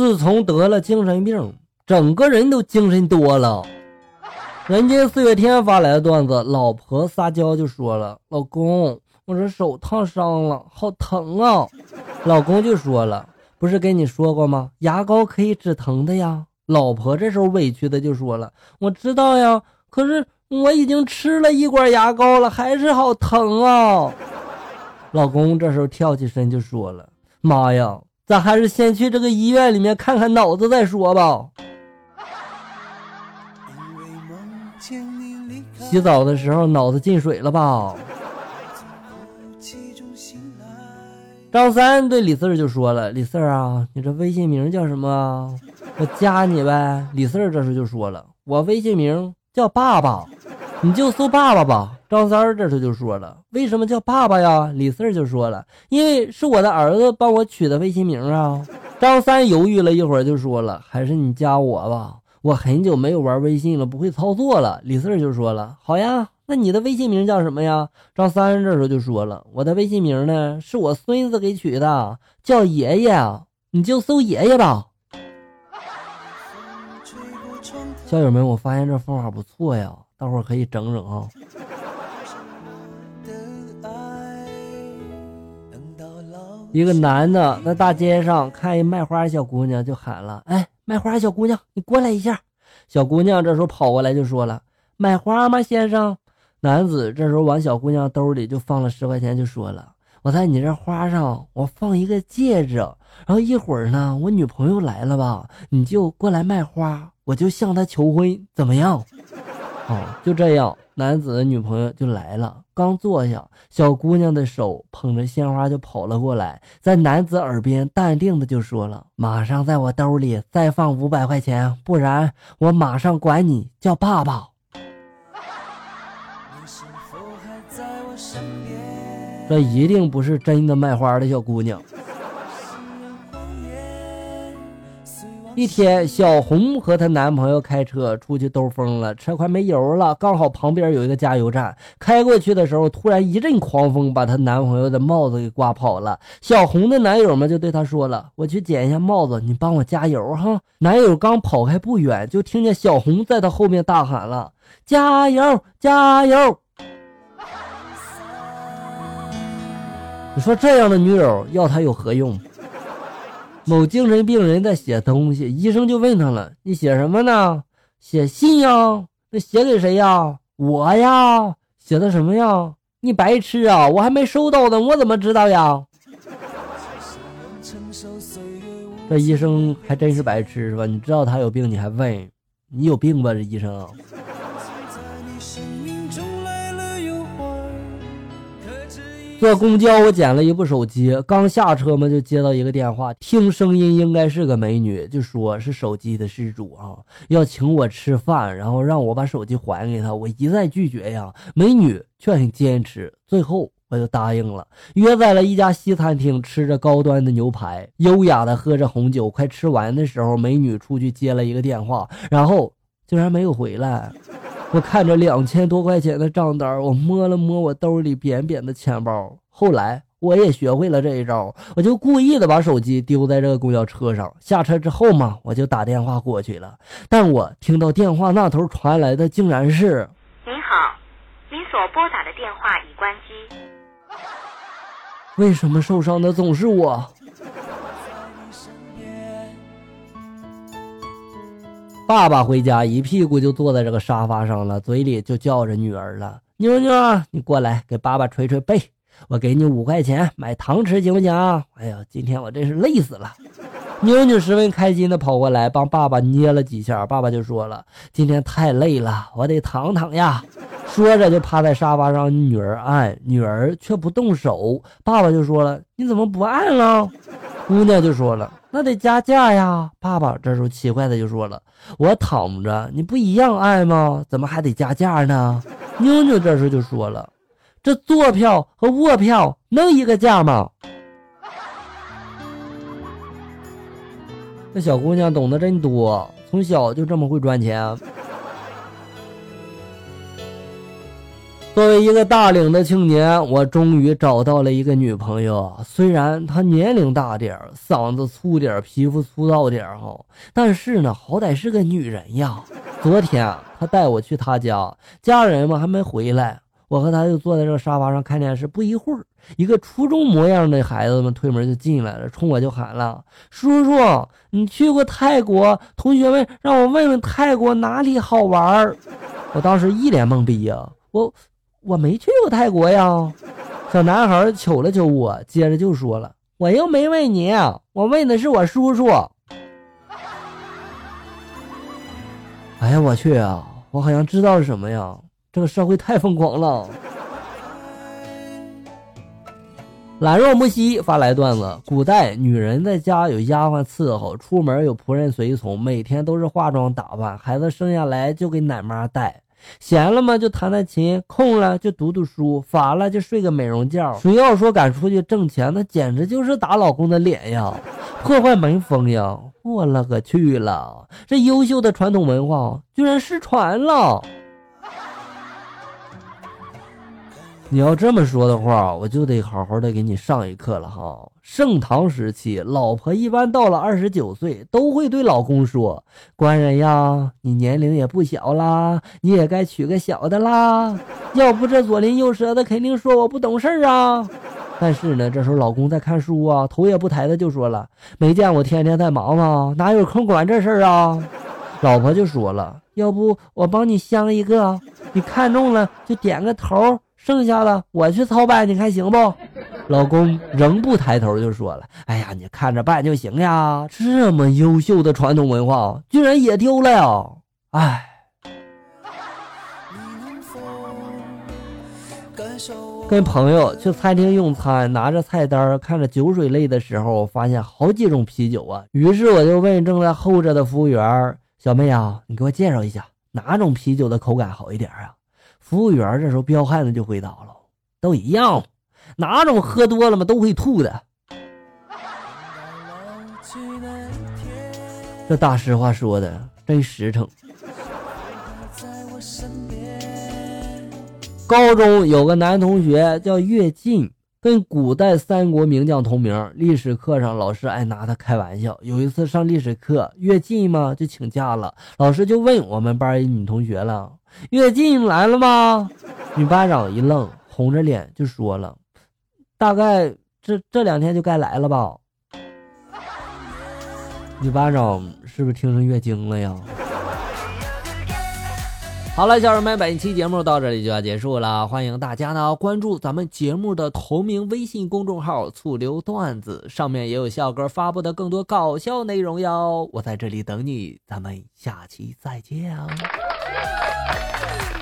自从得了精神病，整个人都精神多了。人家四月天发来的段子，老婆撒娇就说了：“老公，我这手烫伤了，好疼啊！”老公就说了：“不是跟你说过吗？牙膏可以止疼的呀。”老婆这时候委屈的就说了：“我知道呀，可是我已经吃了一管牙膏了，还是好疼啊。”老公这时候跳起身就说了：“妈呀，咱还是先去这个医院里面看看脑子再说吧。”洗澡的时候脑子进水了吧？张三对李四儿就说了：“李四儿啊，你这微信名叫什么？我加你呗。”李四儿这时候就说了：“我微信名叫爸爸，你就搜爸爸吧。”张三儿这时候就说了：“为什么叫爸爸呀？”李四儿就说了：“因为是我的儿子帮我取的微信名啊。”张三犹豫了一会儿就说了：“还是你加我吧，我很久没有玩微信了，不会操作了。”李四儿就说了：“好呀。”那你的微信名叫什么呀？张三这时候就说了：“我的微信名呢，是我孙子给取的，叫爷爷，你就搜爷爷吧。”校友们，我发现这方法不错呀，大伙儿可以整整啊。一个男的在大街上看一卖花小姑娘，就喊了：“哎，卖花小姑娘，你过来一下。”小姑娘这时候跑过来就说了：“买花吗，先生？”男子这时候往小姑娘兜里就放了十块钱，就说了：“我在你这花上我放一个戒指，然后一会儿呢，我女朋友来了吧，你就过来卖花，我就向她求婚，怎么样？”哦，就这样，男子的女朋友就来了。刚坐下，小姑娘的手捧着鲜花就跑了过来，在男子耳边淡定的就说了：“马上在我兜里再放五百块钱，不然我马上管你叫爸爸。”这一定不是真的卖花的小姑娘。一天，小红和她男朋友开车出去兜风了，车快没油了，刚好旁边有一个加油站。开过去的时候，突然一阵狂风把她男朋友的帽子给刮跑了。小红的男友们就对她说了：“我去捡一下帽子，你帮我加油哈。”男友刚跑开不远，就听见小红在他后面大喊了：“加油，加油！”你说这样的女友要他有何用？某精神病人在写东西，医生就问他了：“你写什么呢？”“写信呀。”“那写给谁呀？”“我呀。”“写的什么呀？”“你白痴啊！我还没收到呢，我怎么知道呀？”这医生还真是白痴是吧？你知道他有病，你还问？你有病吧，这医生。坐公交，我捡了一部手机，刚下车嘛，就接到一个电话，听声音应该是个美女，就说是手机的失主啊，要请我吃饭，然后让我把手机还给她。我一再拒绝呀，美女却很坚持，最后我就答应了，约在了一家西餐厅，吃着高端的牛排，优雅的喝着红酒。快吃完的时候，美女出去接了一个电话，然后竟然没有回来。我看着两千多块钱的账单，我摸了摸我兜里扁扁的钱包。后来我也学会了这一招，我就故意的把手机丢在这个公交车上。下车之后嘛，我就打电话过去了。但我听到电话那头传来的竟然是：“您好，您所拨打的电话已关机。”为什么受伤的总是我？爸爸回家一屁股就坐在这个沙发上了，嘴里就叫着女儿了：“妞妞，你过来给爸爸捶捶背，我给你五块钱买糖吃，行不行？”哎呀，今天我真是累死了。妞妞十分开心的跑过来帮爸爸捏了几下，爸爸就说了：“今天太累了，我得躺躺呀。”说着就趴在沙发上，女儿按，女儿却不动手。爸爸就说了：“你怎么不按了？”姑娘就说了：“那得加价呀。”爸爸这时候奇怪的就说了：“我躺着，你不一样爱吗？怎么还得加价呢？”妞妞这时候就说了：“这坐票和卧票能一个价吗？”这小姑娘懂得真多，从小就这么会赚钱。作为一个大龄的青年，我终于找到了一个女朋友。虽然她年龄大点儿，嗓子粗点儿，皮肤粗糙点儿哈，但是呢，好歹是个女人呀。昨天她带我去她家，家人们还没回来，我和她就坐在这个沙发上看电视。不一会儿，一个初中模样的孩子们推门就进来了，冲我就喊了：“叔叔，你去过泰国？同学们让我问问泰国哪里好玩。”我当时一脸懵逼呀，我。我没去过泰国呀，小男孩瞅了瞅我，接着就说了：“我又没问你，我问的是我叔叔。”哎呀，我去啊！我好像知道是什么呀？这个社会太疯狂了。懒若木兮发来段子：古代女人在家有丫鬟伺候，出门有仆人随从，每天都是化妆打扮，孩子生下来就给奶妈带。闲了嘛就弹弹琴，空了就读读书，乏了就睡个美容觉。谁要说敢出去挣钱，那简直就是打老公的脸呀，破坏门风呀！我勒个去了，这优秀的传统文化居然失传了。你要这么说的话，我就得好好的给你上一课了哈。盛唐时期，老婆一般到了二十九岁，都会对老公说：“官人呀，你年龄也不小啦，你也该娶个小的啦。”要不这左邻右舍的肯定说我不懂事儿啊。但是呢，这时候老公在看书啊，头也不抬的就说了：“没见我天天在忙吗？哪有空管这事儿啊？”老婆就说了：“要不我帮你相一个，你看中了就点个头。”剩下的我去操办，你看行不？老公仍不抬头就说了：“哎呀，你看着办就行呀。”这么优秀的传统文化，居然也丢了呀！哎。跟朋友去餐厅用餐，拿着菜单看着酒水类的时候，发现好几种啤酒啊。于是我就问正在候着的服务员：“小妹啊，你给我介绍一下，哪种啤酒的口感好一点啊？”服务员这时候彪悍的就回答了：“都一样，哪种喝多了嘛都会吐的。”这大实话说的真实诚。高中有个男同学叫乐进，跟古代三国名将同名。历史课上老师爱拿他开玩笑。有一次上历史课，乐进嘛就请假了，老师就问我们班一女同学了。月经来了吗？女班长一愣，红着脸就说了：“大概这这两天就该来了吧。”女班长是不是听成月经了呀？好了，小人们，本期节目到这里就要结束了。欢迎大家呢关注咱们节目的同名微信公众号“醋溜段子”，上面也有笑哥发布的更多搞笑内容哟。我在这里等你，咱们下期再见。Thank you.